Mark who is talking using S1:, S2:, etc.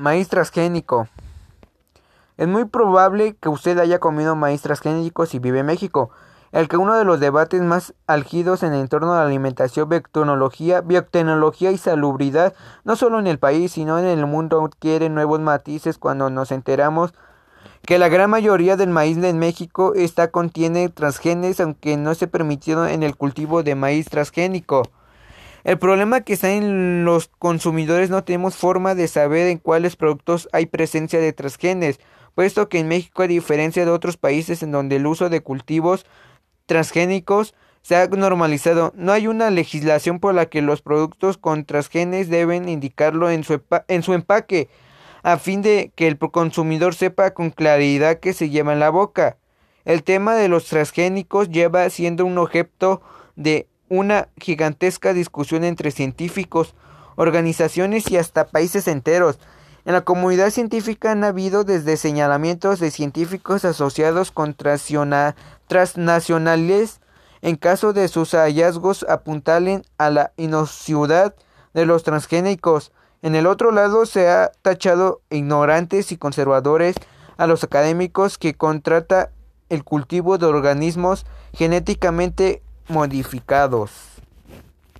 S1: Maíz transgénico. Es muy probable que usted haya comido maíz transgénico si vive en México, el que uno de los debates más álgidos en el entorno de la alimentación, biotecnología, biotecnología y salubridad, no solo en el país, sino en el mundo, adquiere nuevos matices cuando nos enteramos que la gran mayoría del maíz en México está contiene transgenes, aunque no se permitido en el cultivo de maíz transgénico. El problema que está en los consumidores no tenemos forma de saber en cuáles productos hay presencia de transgenes, puesto que en México, a diferencia de otros países en donde el uso de cultivos transgénicos se ha normalizado, no hay una legislación por la que los productos con transgenes deben indicarlo en su, en su empaque, a fin de que el consumidor sepa con claridad que se lleva en la boca. El tema de los transgénicos lleva siendo un objeto de una gigantesca discusión entre científicos, organizaciones y hasta países enteros. En la comunidad científica han habido desde señalamientos de científicos asociados con transnacionales en caso de sus hallazgos apuntalen a la inociudad de los transgénicos. En el otro lado se ha tachado ignorantes y conservadores a los académicos que contrata el cultivo de organismos genéticamente modificados.